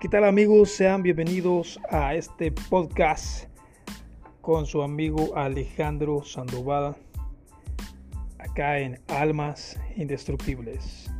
¿Qué tal amigos? Sean bienvenidos a este podcast con su amigo Alejandro Sandoval, acá en Almas Indestructibles.